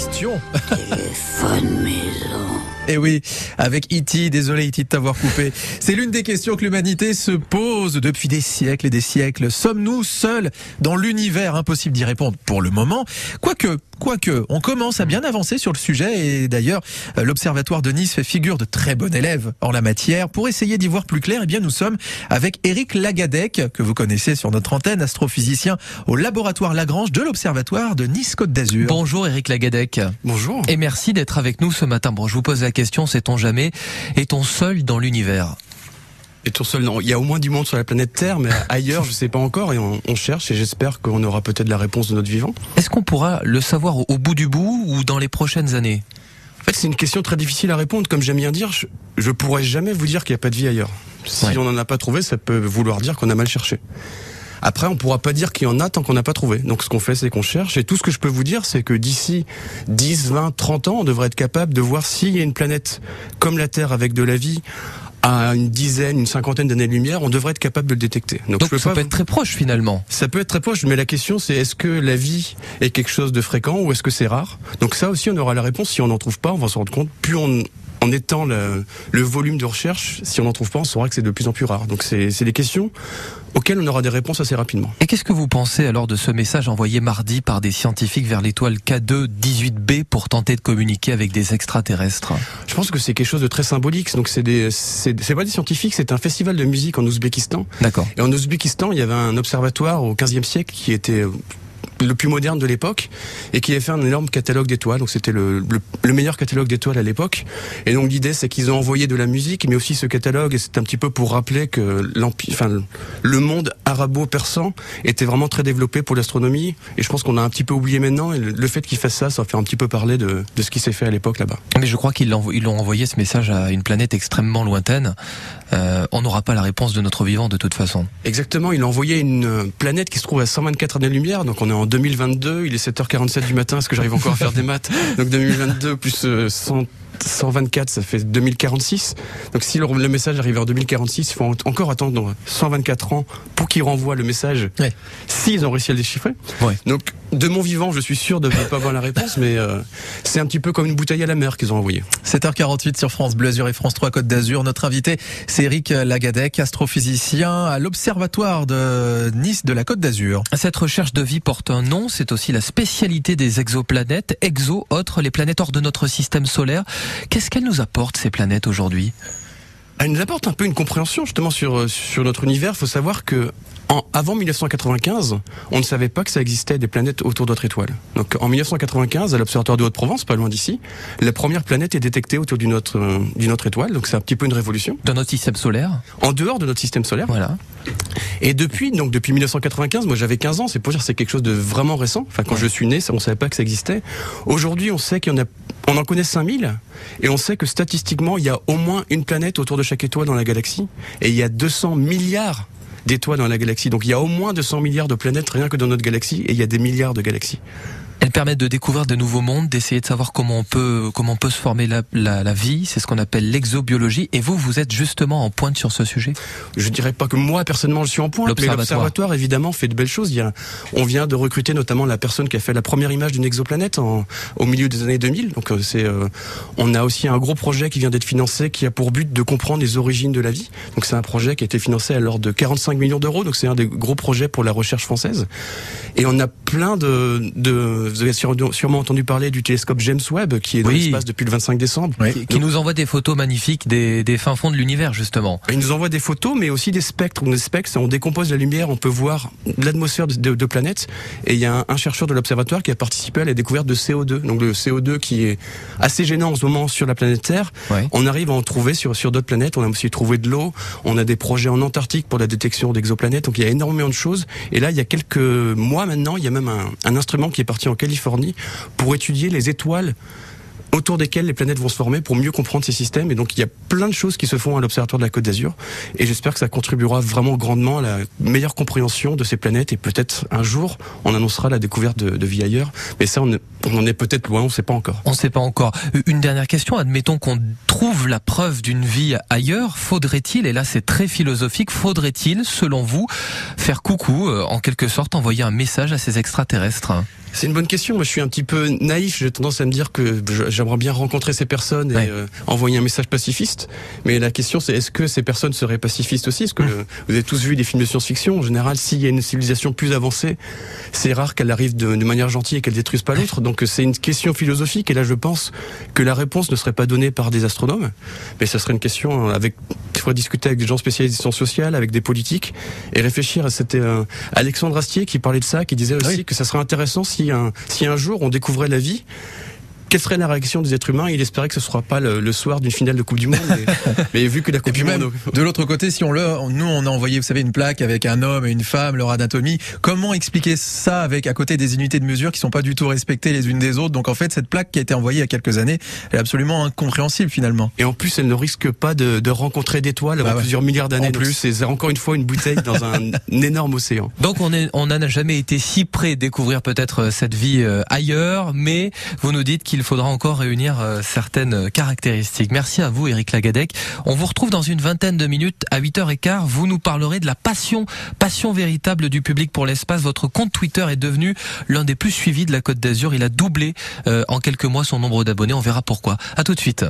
question. Téléphone maison. Eh oui, avec E.T., désolé E.T. de t'avoir coupé. C'est l'une des questions que l'humanité se pose depuis des siècles et des siècles. Sommes-nous seuls dans l'univers? Impossible d'y répondre pour le moment. Quoique, quoique, on commence à bien avancer sur le sujet et d'ailleurs, euh, l'Observatoire de Nice fait figure de très bon élève en la matière. Pour essayer d'y voir plus clair, eh bien, nous sommes avec Eric Lagadec, que vous connaissez sur notre antenne, astrophysicien au laboratoire Lagrange de l'Observatoire de Nice-Côte d'Azur. Bonjour Eric Lagadec. Bonjour. Et merci d'être avec nous ce matin. Bon, je vous pose la question, sait-on jamais, est-on seul dans l'univers? Et tout seul, non. Il y a au moins du monde sur la planète Terre, mais ailleurs, je sais pas encore, et on, on cherche, et j'espère qu'on aura peut-être la réponse de notre vivant. Est-ce qu'on pourra le savoir au, au bout du bout ou dans les prochaines années? En fait, c'est une question très difficile à répondre. Comme j'aime bien dire, je, je pourrais jamais vous dire qu'il n'y a pas de vie ailleurs. Si Ouais. on n'en a pas trouvé, ça peut vouloir dire qu'on a mal cherché. Après, on pourra pas dire qu'il y en a tant qu'on n'a pas trouvé. Donc, ce qu'on fait, c'est qu'on cherche. Et tout ce que je peux vous dire, c'est que d'ici 10, 20, 30 ans, on devrait être capable de voir s'il y a une planète comme la Terre avec de la vie à une dizaine, une cinquantaine d'années-lumière, on devrait être capable de le détecter. Donc, Donc je peux ça pas peut être très proche finalement. ça peut être très proche, mais la question c'est est-ce que la vie est quelque chose de fréquent ou est-ce que c'est rare? Donc ça aussi, on aura la réponse. Si on n'en trouve pas, on va se rendre compte. Plus on en étant le, le volume de recherche, si on n'en trouve pas, on saura que c'est de plus en plus rare. Donc c'est des questions auxquelles on aura des réponses assez rapidement. Et qu'est-ce que vous pensez alors de ce message envoyé mardi par des scientifiques vers l'étoile K2 18b pour tenter de communiquer avec des extraterrestres? Je pense que c'est quelque chose de très symbolique. Donc c'est des, c'est pas des scientifiques, c'est un festival de musique en Ouzbékistan. D'accord. Et en Ouzbékistan, il y avait un observatoire au 15e siècle qui était le plus moderne de l'époque et qui avait fait un énorme catalogue d'étoiles. Donc c'était le, le, le meilleur catalogue d'étoiles à l'époque. Et donc l'idée c'est qu'ils ont envoyé de la musique, mais aussi ce catalogue. Et c'est un petit peu pour rappeler que l'empire, enfin le- monde arabo-persan était vraiment très développé pour l'astronomie. Et je pense qu'on a un petit peu oublié maintenant. Et le, le fait qu'ils fassent ça, ça fait un petit peu parler de, de ce qui s'est fait à l'époque là-bas. Mais je crois qu'ils l'ont ils l'ont envoyé ce message à une planète extrêmement lointaine. Euh, on n'aura pas la réponse de notre vivant de toute façon. Exactement, il a envoyé une euh, planète qui se trouve à 124 années-lumière, donc on est en 2022, il est 7h47 du matin, est-ce que j'arrive encore à faire des maths? Donc 2022 plus euh, 100 124, ça fait 2046. Donc si le, le message arrive en 2046, il faut en- encore attendre 124 ans pour qu'ils renvoient le message, Ouais. s'ils ont réussi à le déchiffrer. Ouais. Donc de mon vivant, je suis sûr de ne pas avoir la réponse, mais euh, c'est un petit peu comme une bouteille à la mer qu'ils ont envoyée. 7h48 sur France Bleu Azur et France 3 Côte d'Azur. Notre invité, c'est Eric Lagadec, astrophysicien à l'Observatoire de Nice de la Côte d'Azur. Cette recherche de vie porte un nom, c'est aussi la spécialité des exoplanètes. Exo, autres, les planètes hors de notre système solaire. Qu'est-ce qu'elles nous apportent ces planètes aujourd'hui? Elle nous apporte un peu une compréhension justement sur euh, sur notre univers. Il faut savoir que en, avant 1995, on ne savait pas que ça existait des planètes autour d'autres étoiles. Donc en 1995, à l'Observatoire de Haute-Provence, pas loin d'ici, la première planète est détectée autour d'une autre euh, d'une autre étoile. Donc c'est un petit peu une révolution Dans notre système solaire en dehors de notre système solaire. Voilà. Et depuis, donc depuis 1995, moi j'avais 15 ans, c'est pour dire que c'est quelque chose de vraiment récent. Enfin, quand je suis né, ça, on savait pas que ça existait. Aujourd'hui, on sait qu'il y en a, on en connaît 5000, et on sait que statistiquement, il y a au moins une planète autour de chaque étoile dans la galaxie, et il y a 200 milliards d'étoiles dans la galaxie. Donc il y a au moins 200 milliards de planètes rien que dans notre galaxie, et il y a des milliards de galaxies. Elles permettent de découvrir de nouveaux mondes, d'essayer de savoir comment on peut, comment on peut se former la, la, la vie. C'est ce qu'on appelle l'exobiologie. Et vous, vous êtes justement en pointe sur ce sujet. Je dirais pas que moi personnellement je suis en point, mais L'observatoire. l'observatoire évidemment fait de belles choses. Il y a, on vient de recruter notamment la personne qui a fait la première image d'une exoplanète en, au milieu des années 2000. Donc euh, c'est, euh, on a aussi un gros projet qui vient d'être financé, qui a pour but de comprendre les origines de la vie. Donc c'est un projet qui a été financé à l'ordre de 45 millions d'euros. Donc c'est un des gros projets pour la recherche française. Et on a plein de, de vous avez sûrement entendu parler du télescope James Webb qui est dans Oui. l'espace depuis le 25 décembre. Qui, qui nous envoie des photos magnifiques des, des fins fonds de l'univers, justement. Il nous envoie des photos, mais aussi des spectres. Des spectres, on décompose la lumière, on peut voir l'atmosphère de, de, de planètes. Et il y a un, un chercheur de l'observatoire qui a participé à la découverte de CO2. Donc le CO2 qui est assez gênant en ce moment sur la planète Terre. Ouais. On arrive à en trouver sur, sur d'autres planètes. On a aussi trouvé de l'eau. On a des projets en Antarctique pour la détection d'exoplanètes. Donc il y a énormément de choses. Et là, il y a quelques mois maintenant, il y a même un, un instrument qui est parti en Californie pour étudier les étoiles autour desquelles les planètes vont se former pour mieux comprendre ces systèmes. Et donc, il y a plein de choses qui se font à l'Observatoire de la Côte d'Azur. Et j'espère que ça contribuera vraiment grandement à la meilleure compréhension de ces planètes. Et peut-être un jour, on annoncera la découverte de, vie ailleurs. Mais ça, on, on en est peut-être loin, on ne sait pas encore. On ne sait pas encore. Une dernière question. Admettons qu'on trouve la preuve d'une vie ailleurs. Faudrait-il, et là c'est très philosophique, faudrait-il, selon vous, faire coucou, euh, en quelque sorte, envoyer un message à ces extraterrestres? C'est une bonne question. Moi, je suis un petit peu naïf. J'ai tendance à me dire que j'aimerais bien rencontrer ces personnes et Ouais. euh, envoyer un message pacifiste. Mais la question, c'est est-ce que ces personnes seraient pacifistes aussi? Est-ce que euh, vous avez tous vu des films de science-fiction? En général, s'il y a une civilisation plus avancée, c'est rare qu'elle arrive de, de manière gentille et qu'elle détruise pas l'autre. Donc, c'est une question philosophique. Et là, je pense que la réponse ne serait pas donnée par des astronomes, mais ça serait une question euh, avec. Il faudrait discuter avec des gens spécialisés en sciences sociales, avec des politiques, et réfléchir. C'était euh, Alexandre Astier qui parlait de ça, qui disait aussi Oui. que ça serait intéressant si si un jour on découvrait la vie. Quelle serait la réaction des êtres humains? Il espérait que ce ne sera pas le, le soir d'une finale de Coupe du Monde, mais, mais vu que la Coupe Et puis du même Monde, de l'autre côté, si on le, nous on a envoyé, vous savez, une plaque avec un homme et une femme, leur anatomie. Comment expliquer ça avec à côté des unités de mesure qui sont pas du tout respectées les unes des autres? Donc en fait, cette plaque qui a été envoyée il y a quelques années, elle est absolument incompréhensible finalement. et en plus, elle ne risque pas de, de rencontrer d'étoiles avant Bah ouais. plusieurs milliards d'années. Plus. c'est encore une fois une bouteille dans un, un énorme océan. Donc on est, on n'a jamais été si près de découvrir peut-être euh, cette vie euh, ailleurs, mais vous nous dites qu'il faudra encore réunir euh, certaines caractéristiques. Merci à vous, Eric Lagadec. On vous retrouve dans une vingtaine de minutes à 8h15. Vous nous parlerez de la passion, passion véritable du public pour l'espace. Votre compte Twitter est devenu l'un des plus suivis de la Côte d'Azur. Il a doublé euh, en quelques mois son nombre d'abonnés. On verra pourquoi. À tout de suite.